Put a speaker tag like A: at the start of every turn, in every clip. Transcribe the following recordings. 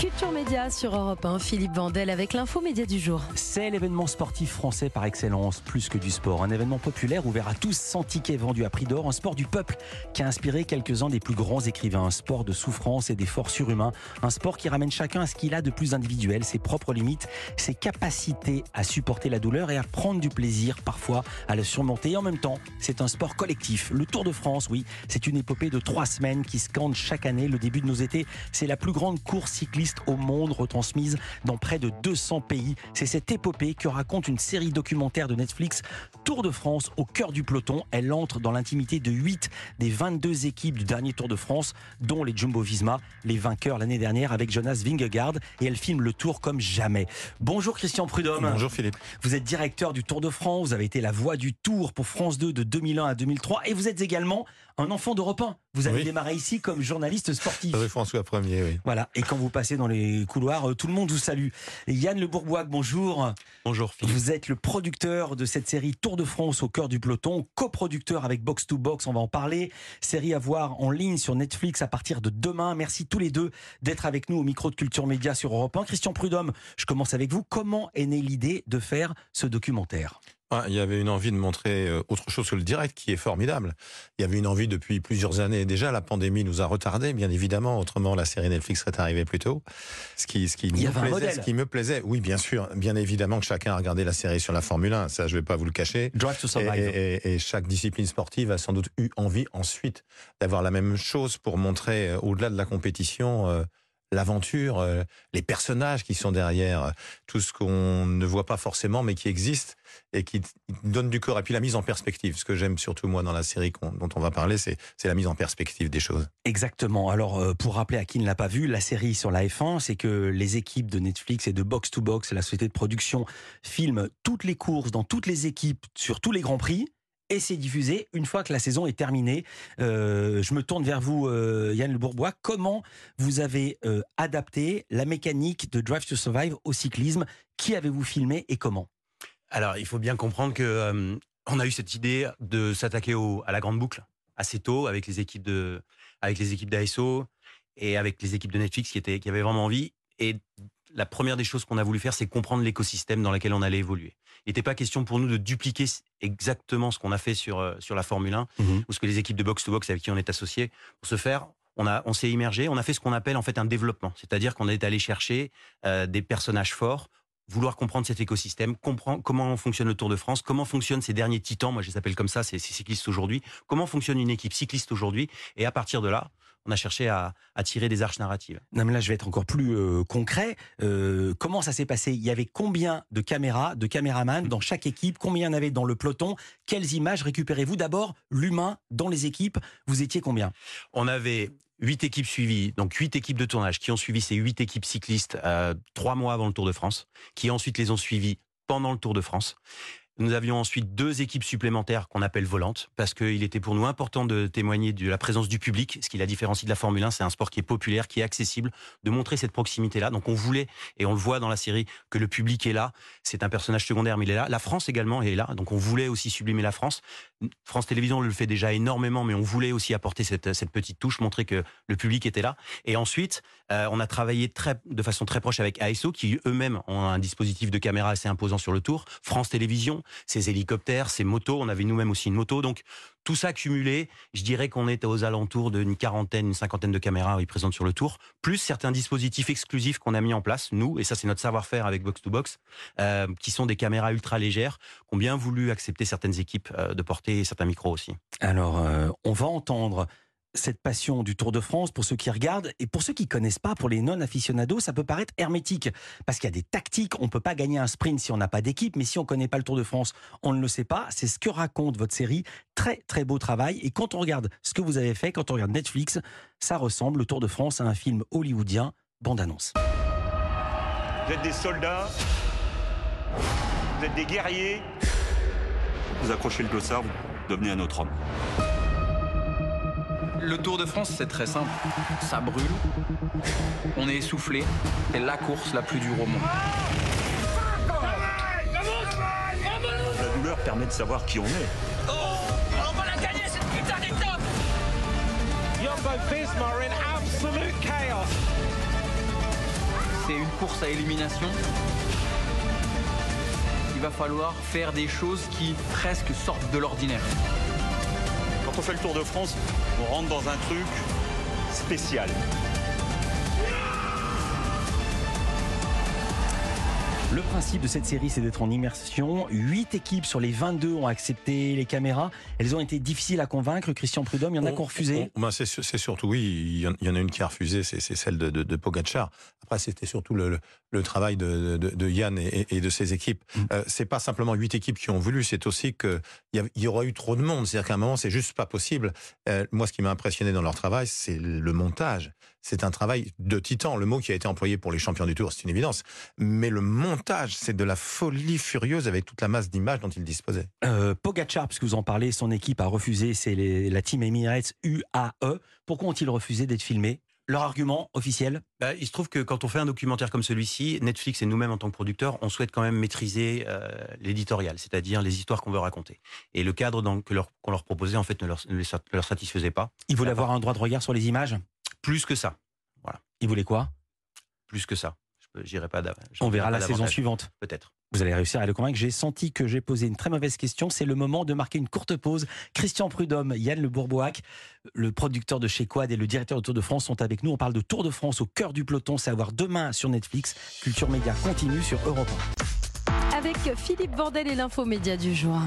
A: Culture Média sur Europe 1, Philippe Vandel avec l'info média du jour.
B: C'est l'événement sportif français par excellence, plus que du sport. Un événement populaire ouvert à tous, sans tickets vendus à prix d'or, un sport du peuple qui a inspiré quelques-uns des plus grands écrivains. Un sport de souffrance et d'efforts surhumains. Un sport qui ramène chacun à ce qu'il a de plus individuel, ses propres limites, ses capacités à supporter la douleur et à prendre du plaisir, parfois à la surmonter. Et en même temps, c'est un sport collectif. Le Tour de France, oui, c'est une épopée de trois semaines qui scande chaque année le début de nos étés. C'est la plus grande course cycliste au monde retransmise dans près de 200 pays. C'est cette épopée que raconte une série documentaire de Netflix, Tour de France au cœur du peloton. Elle entre dans l'intimité de 8 des 22 équipes du dernier Tour de France, dont les Jumbo Visma, les vainqueurs l'année dernière avec Jonas Vingegaard. Et elle filme le Tour comme jamais. Bonjour Christian Prudhomme.
C: Bonjour Philippe.
B: Vous êtes directeur du Tour de France. Vous avez été la voix du Tour pour France 2 de 2001 à 2003. Et vous êtes également un enfant d'Europe 1. Vous avez démarré ici comme journaliste sportif.
C: Oui, François Premier, oui.
B: Voilà. Et quand vous passez dans les couloirs, euh, tout le monde vous salue. Yann Le Bourbois, bonjour.
D: Bonjour Philippe.
B: Vous êtes le producteur de cette série Tour de France au cœur du peloton, coproducteur avec Box to Box, on va en parler. Série à voir en ligne sur Netflix à partir de demain. Merci tous les deux d'être avec nous au micro de Culture Média sur Europe 1. Christian Prudhomme, je commence avec vous. Comment est née l'idée de faire ce documentaire?
C: Ah, il y avait une envie de montrer euh, autre chose que le direct, qui est formidable. Il y avait une envie depuis plusieurs années déjà. La pandémie nous a retardé, bien évidemment. Autrement, la série Netflix serait arrivée plus tôt. Ce qui, ce qui,
B: me
C: plaisait, ce qui me plaisait, oui, bien sûr, bien évidemment que chacun a regardé la série sur la Formule 1. Ça, je vais pas vous le cacher.
B: Drive to Survive.
C: Et, et, chaque discipline sportive a sans doute eu envie ensuite d'avoir la même chose pour montrer, euh, au-delà de la compétition, euh, l'aventure, les personnages qui sont derrière, tout ce qu'on ne voit pas forcément mais qui existe et qui donne du corps. Et puis la mise en perspective. Ce que j'aime surtout moi dans la série dont on va parler, c'est la mise en perspective des choses.
B: Exactement. Alors euh, pour rappeler à qui ne l'a pas vu, la série sur la F1, c'est que les équipes de Netflix et de Box to Box, la société de production, filment toutes les courses dans toutes les équipes sur tous les grands prix et c'est diffusé une fois que la saison est terminée. Euh, je me tourne vers vous, euh, Yann Le Bourbois. Comment vous avez adapté la mécanique de Drive to Survive au cyclisme? Qui avez-vous filmé et comment?
D: Alors, il faut bien comprendre que euh, on a eu cette idée de s'attaquer à la grande boucle assez tôt avec les équipes de, les équipes d'ASO et avec les équipes de Netflix qui étaient, qui avaient vraiment envie. Et la première des choses qu'on a voulu faire, c'est comprendre l'écosystème dans lequel on allait évoluer. Il n'était pas question pour nous de dupliquer exactement ce qu'on a fait sur euh, sur la Formule 1 mmh ou ce que les équipes de box to box avec qui on est associé. Pour ce faire, on a on s'est immergé, on a fait ce qu'on appelle en fait un développement, c'est-à-dire qu'on est allé chercher euh, des personnages forts vouloir comprendre cet écosystème, comprendre comment fonctionne le Tour de France, comment fonctionnent ces derniers titans, moi je les appelle comme ça, ces, cyclistes aujourd'hui, comment fonctionne une équipe cycliste aujourd'hui, et à partir de là, on a cherché à, tirer des arches narratives.
B: Non, mais là, je vais être encore plus euh, concret. Euh, comment ça s'est passé? Il y avait combien de caméras, de caméramans dans chaque équipe? Combien il y en avait dans le peloton? Quelles images récupérez-vous? D'abord, l'humain dans les équipes. Vous étiez combien?
D: On avait huit équipes suivies, donc huit équipes de tournage qui ont suivi ces huit équipes cyclistes euh, trois mois avant le Tour de France, qui ensuite les ont suivies pendant le Tour de France. Nous avions ensuite deux équipes supplémentaires qu'on appelle volantes, parce qu'il était pour nous important de témoigner de la présence du public, ce qui la différencie de la Formule 1. C'est un sport qui est populaire, qui est accessible, de montrer cette proximité-là. Donc on voulait, et on le voit dans la série, que le public est là. C'est un personnage secondaire, mais il est là. La France également est là. Donc on voulait aussi sublimer la France. France Télévisions le fait déjà énormément, mais on voulait aussi apporter cette, petite touche, montrer que le public était là. Et ensuite, euh, on a travaillé de façon très proche avec ASO, qui eux-mêmes ont un dispositif de caméra assez imposant sur le tour. France Télévisions, ses hélicoptères, ses motos. On avait nous-mêmes aussi une moto. Donc, tout ça cumulé, je dirais qu'on est aux alentours d'une quarantaine, une cinquantaine de caméras présentes sur le tour, plus certains dispositifs exclusifs qu'on a mis en place, nous, et ça c'est notre savoir-faire avec Box to Box, euh, qui sont des caméras ultra légères, qui ont bien voulu accepter certaines équipes euh, de porter certains micros aussi.
B: Alors, euh, on va entendre cette passion du Tour de France pour ceux qui regardent et pour ceux qui connaissent pas, pour les non aficionados, ça peut paraître hermétique parce qu'il y a des tactiques. On peut pas gagner un sprint si on n'a pas d'équipe, mais si on connaît pas le Tour de France, on ne le sait pas. C'est ce que raconte votre série. Très très beau travail. Et quand on regarde ce que vous avez fait, quand on regarde Netflix, ça ressemble le Tour de France à un film hollywoodien. Bande annonce.
E: Vous êtes des soldats. Vous êtes des guerriers. Vous accrochez le dossard, vous devenez un autre homme.
F: Le Tour de France, c'est très simple. Ça brûle, on est essoufflé, c'est la course la plus dure au monde.
E: La douleur permet de savoir qui on est.
G: Oh On va la gagner cette putain d'étape
H: Jumbo Visma in absolute chaos.
F: c'est une course à élimination. Il va falloir faire des choses qui presque sortent de l'ordinaire.
E: On fait le Tour de France, on rentre dans un truc spécial.
B: Le principe de cette série, c'est d'être en immersion. Huit équipes sur les 22 ont accepté les caméras. Elles ont été difficiles à convaincre. Christian Prudhomme, il y en a qui ont refusé.
C: On- ben, c'est, surtout, oui, il y, en, il y en a une qui a refusé, c'est, c'est celle de, de, de Pogacar. Après, c'était surtout le, le, le travail de, de, de Yann et, et de ses équipes.
B: Mm.
C: Euh, c'est pas simplement huit équipes qui ont voulu, c'est aussi qu'il y, y aura eu trop de monde. C'est-à-dire qu'à un moment, c'est juste pas possible. Euh, moi, ce qui m'a impressionné dans leur travail, c'est le montage. C'est un travail de titan. Le mot qui a été employé pour les champions du Tour, c'est une évidence. Mais le montage, c'est de la folie furieuse avec toute la masse d'images dont ils disposaient.
B: Euh, Pogacar, puisque vous en parlez, son équipe a refusé, c'est la team Emirates UAE. Pourquoi ont-ils refusé d'être filmés? Leur argument officiel?
D: Bah, il se trouve que quand on fait un documentaire comme celui-ci, Netflix et nous-mêmes en tant que producteurs, on souhaite quand même maîtriser euh, l'éditorial, c'est-à-dire les histoires qu'on veut raconter. Et le cadre dans- que leur- qu'on leur proposait, en fait, ne leur, ne leur satisfaisait pas.
B: Ils voulaient avoir un droit de regard sur les images?
D: Plus que ça.
B: Ils voulaient quoi?
D: Plus que ça. Je pas dav- j'en
B: On verra la saison suivante.
D: Peut-être.
B: Vous allez réussir à le convaincre. J'ai senti que j'ai posé une très mauvaise question. C'est le moment de marquer une courte pause. Christian Prudhomme, Yann Le Bourboac, le producteur de chez Quad et le directeur de Tour de France sont avec nous. On parle de Tour de France au cœur du peloton. C'est à voir demain sur Netflix. Culture Média continue sur Europe 1.
A: Avec Philippe Vandel et l'info média du jour.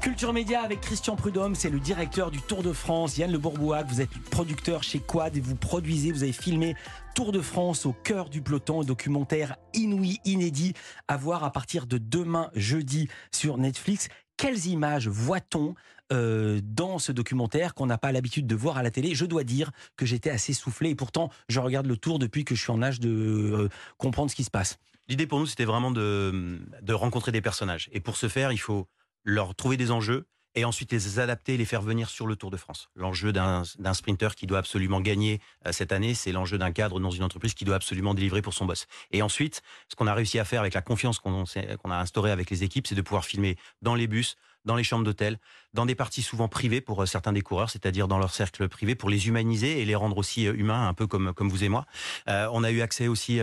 B: Culture Média avec Christian Prudhomme, c'est le directeur du Tour de France. Yann Le Bourboac, vous êtes producteur chez Quad et vous produisez, vous avez filmé Tour de France au cœur du peloton, un documentaire inouï, inédit, à voir à partir de demain, jeudi, sur Netflix. Quelles images voit-on euh, dans ce documentaire qu'on n'a pas l'habitude de voir à la télé? Je dois dire que j'étais assez soufflé et pourtant je regarde le Tour depuis que je suis en âge de euh, comprendre ce qui se passe.
D: L'idée pour nous, c'était vraiment de, de rencontrer des personnages. Et pour ce faire, il faut leur trouver des enjeux et ensuite les adapter et les faire venir sur le Tour de France. L'enjeu d'un sprinter qui doit absolument gagner euh, cette année, c'est l'enjeu d'un cadre dans une entreprise qui doit absolument délivrer pour son boss. Et ensuite, ce qu'on a réussi à faire avec la confiance qu'on a instaurée avec les équipes, c'est de pouvoir filmer dans les bus, dans les chambres d'hôtel, dans des parties souvent privées pour euh, certains des coureurs, c'est-à-dire dans leur cercle privé, pour les humaniser et les rendre aussi euh, humains, un peu comme, vous et moi. On a eu accès aussi...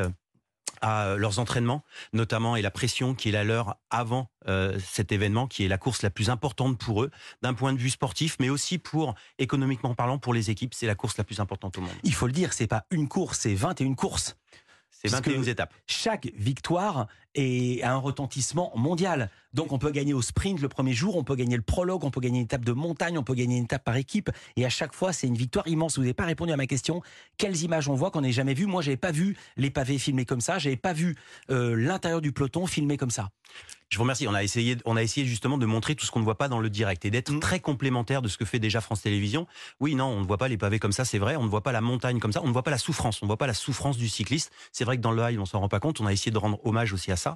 D: à euh, leurs entraînements, notamment et la pression qui est la leur avant euh, cet événement, qui est la course la plus importante pour eux, d'un point de vue sportif, mais aussi pour économiquement parlant pour les équipes, c'est la course la plus importante au monde.
B: Il faut le dire, c'est pas une course, c'est 21 courses.
D: C'est
B: Parce
D: 21
B: que-
D: étapes.
B: chaque victoire est a un retentissement mondial. Donc on peut gagner au sprint le premier jour, on peut gagner le prologue, on peut gagner une étape de montagne, on peut gagner une étape par équipe. Et à chaque fois, c'est une victoire immense. Vous n'avez pas répondu à ma question. Quelles images on voit qu'on n'ait jamais vues? Moi, j'avais pas vu les pavés filmés comme ça. J'avais pas vu euh, l'intérieur du peloton filmé comme ça.
D: Je vous remercie. On a essayé, on a essayé justement de montrer tout ce qu'on ne voit pas dans le direct et d'être
B: Mm.
D: très complémentaire de ce que fait déjà France Télévisions. Oui, non, on ne voit pas les pavés comme ça, c'est vrai. On ne voit pas la montagne comme ça. On ne voit pas la souffrance. On ne voit pas la souffrance du cycliste. C'est vrai que dans le high, on s'en rend pas compte. On a essayé de rendre hommage aussi à ça.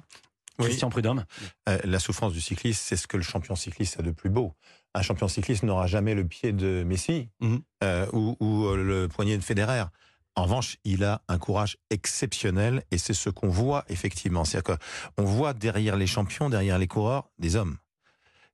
C: Oui.
B: Christian Prudhomme.
C: Euh, la souffrance du cycliste, c'est ce que le champion cycliste a de plus beau. Un champion cycliste n'aura jamais le pied de Messi
B: Mhm.
C: euh, ou, ou, euh, le poignet de Federer. En revanche, il a un courage exceptionnel et c'est ce qu'on voit effectivement. C'est-à-dire qu'on voit derrière les champions, derrière les coureurs, des hommes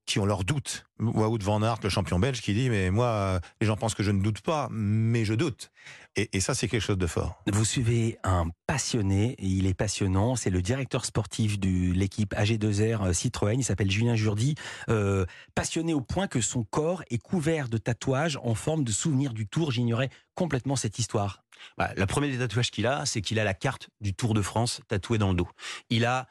C: qui ont leurs doutes. Wout van Aert, le champion belge, qui dit mais moi, euh, les gens pensent que je ne doute pas, mais je doute. Et, et ça, c'est quelque chose de fort.
B: Vous suivez un passionné, et il est passionnant, c'est le directeur sportif de l'équipe AG2R euh, Citroën, il s'appelle Julien Jourdi, euh, passionné au point que son corps est couvert de tatouages en forme de souvenir du Tour, j'ignorais complètement cette histoire.
D: Bah, le premier des tatouages qu'il a, c'est qu'il a la carte du Tour de France tatouée dans le dos. Il a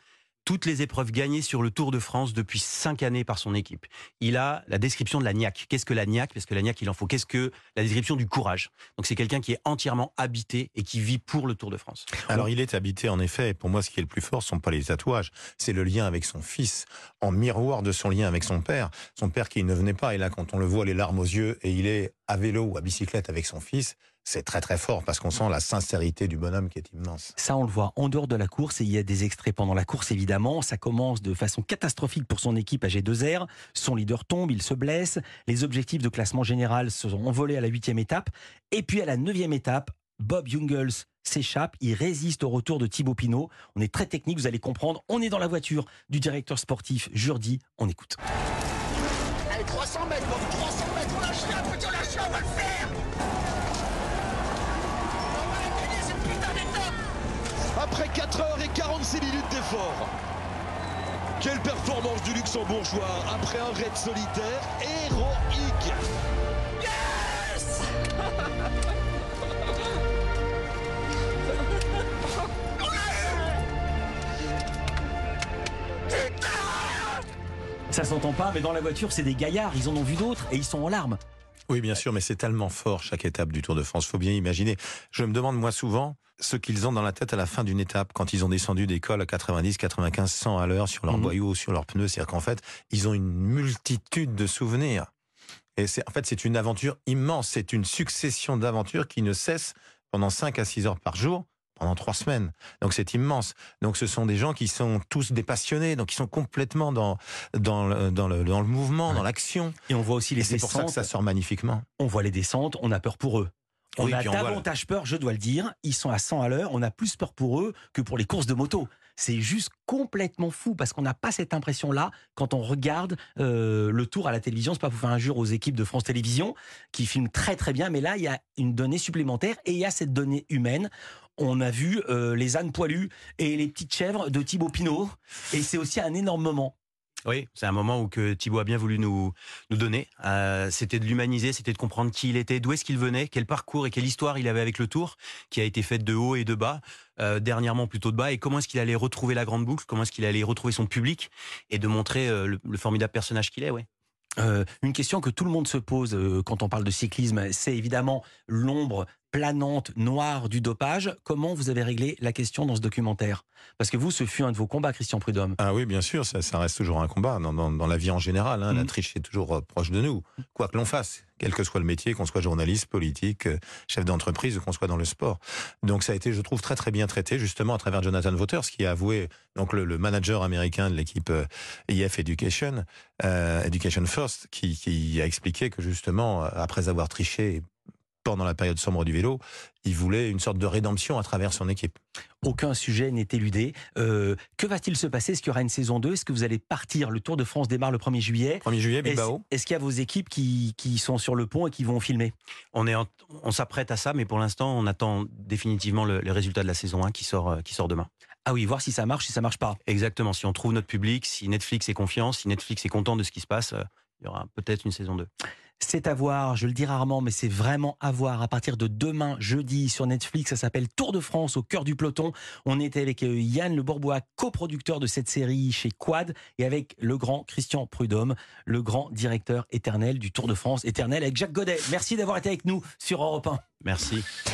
D: toutes les épreuves gagnées sur le Tour de France depuis cinq années par son équipe. Il a la description de la niaque. Qu'est-ce que la niaque? Parce que la niaque, il en faut. Qu'est-ce que la description du courage? Donc c'est quelqu'un qui est entièrement habité et qui vit pour le Tour de France.
C: Alors il est habité en effet, et pour moi ce qui est le plus fort, ce sont pas les tatouages, c'est le lien avec son fils, en miroir de son lien avec son père. Son père qui ne venait pas, et là quand on le voit les larmes aux yeux, et il est à vélo ou à bicyclette avec son fils, c'est très très fort parce qu'on sent la sincérité du bonhomme qui est immense.
B: Ça, on le voit en dehors de la course et il y a des extraits pendant la course, évidemment. Ça commence de façon catastrophique pour son équipe AG2R. Son leader tombe, il se blesse. Les objectifs de classement général se sont envolés à la huitième étape. Et puis à la neuvième étape, Bob Jungels s'échappe, il résiste au retour de Thibaut Pinot. On est très technique, vous allez comprendre. On est dans la voiture du directeur sportif Jourdi. On écoute.
G: Allez, 300 mètres, Bob, 300 mètres, on lâche rien, on lâche rien, on va le faire On va la gagner, cette putain d'étape
H: après 4 heures et 46 minutes d'effort. Quelle performance du Luxembourgeois après un raid solitaire héroïque. Yes
B: Ça s'entend pas, mais dans la voiture, c'est des gaillards. Ils en ont vu d'autres et ils sont en larmes.
C: Oui, bien sûr, mais c'est tellement fort chaque étape du Tour de France. Faut bien imaginer. Je me demande moi souvent ce qu'ils ont dans la tête à la fin d'une étape quand ils ont descendu des cols à 90, 95, 100 à l'heure sur leurs
B: Mhm.
C: boyaux, sur leurs pneus. C'est-à-dire qu'en fait, ils ont une multitude de souvenirs. Et c'est, en fait, c'est une aventure immense. C'est une succession d'aventures qui ne cesse pendant 5 à 6 heures par jour pendant trois semaines. Donc c'est immense. Donc ce sont des gens qui sont tous des passionnés, donc ils sont complètement dans dans le, dans le, dans le mouvement, dans l'action.
B: Et on voit aussi les
C: Et c'est pour ça que
B: descentes.
C: ça sort magnifiquement.
B: On voit les descentes, on a peur pour eux. On
C: Oui,
B: a
C: voit-
B: davantage peur, je dois le dire. Ils sont à 100 à l'heure. On a plus peur pour eux que pour les courses de moto. C'est juste complètement fou parce qu'on n'a pas cette impression-là quand on regarde euh, le tour à la télévision. C'est pas pour faire injure aux équipes de France Télévisions qui filment très très bien, mais là il y a une donnée supplémentaire et il y a cette donnée humaine. On a vu euh, les ânes poilus et les petites chèvres de Thibaut Pinot et c'est aussi un énorme moment.
D: Oui, c'est un moment où que Thibaut a bien voulu nous, nous donner. Euh, c'était de l'humaniser, c'était de comprendre qui il était, d'où est-ce qu'il venait, quel parcours et quelle histoire il avait avec le Tour, qui a été faite de haut et de bas, euh, dernièrement plutôt de bas, et comment est-ce qu'il allait retrouver la grande boucle, comment est-ce qu'il allait retrouver son public, et de montrer euh, le, le formidable personnage qu'il est, ouais.
B: Une question que tout le monde se pose quand on parle de cyclisme, c'est évidemment l'ombre planante, noire du dopage. Comment vous avez réglé la question dans ce documentaire? Parce que vous, ce fut un de vos combats, Christian Prudhomme.
C: Ah oui, bien sûr, ça, ça reste toujours un combat dans, dans, dans la vie en général. Hein, La
B: Mhm.
C: triche est toujours euh, proche de nous, quoi que l'on fasse, quel que soit le métier, qu'on soit journaliste, politique, euh, chef d'entreprise ou qu'on soit dans le sport. Donc ça a été, je trouve, très très bien traité justement à travers Jonathan Waters, qui a avoué, donc le, le manager américain de l'équipe euh, IF Education, euh, Education First, qui, qui a expliqué que justement, après avoir triché pendant la période sombre du vélo, il voulait une sorte de rédemption à travers son équipe.
B: Aucun sujet n'est éludé. Euh, que va-t-il se passer? Est-ce qu'il y aura une saison 2 Est-ce que vous allez partir? Le Tour de France démarre le 1er juillet.
C: 1er juillet, Bilbao.
B: est-ce qu'il y a vos équipes qui, qui sont sur le pont et qui vont filmer?
D: On, est en- on s'apprête à ça, mais pour l'instant, on attend définitivement le, les résultats de la saison 1 qui sort, euh, qui sort demain.
B: Ah oui, voir si ça marche, si ça marche pas.
D: Exactement, si on trouve notre public, si Netflix est confiant, si Netflix est content de ce qui se passe, euh, il y aura peut-être une saison 2.
B: C'est à voir, je le dis rarement, mais c'est vraiment à voir à partir de demain, jeudi, sur Netflix. Ça s'appelle Tour de France au cœur du peloton. On était avec euh, Yann Le Bourbois, coproducteur de cette série chez Quad, et avec le grand Christian Prudhomme, le grand directeur éternel du Tour de France, éternel avec Jacques Godet. Merci d'avoir été avec nous sur Europe 1.
D: Merci.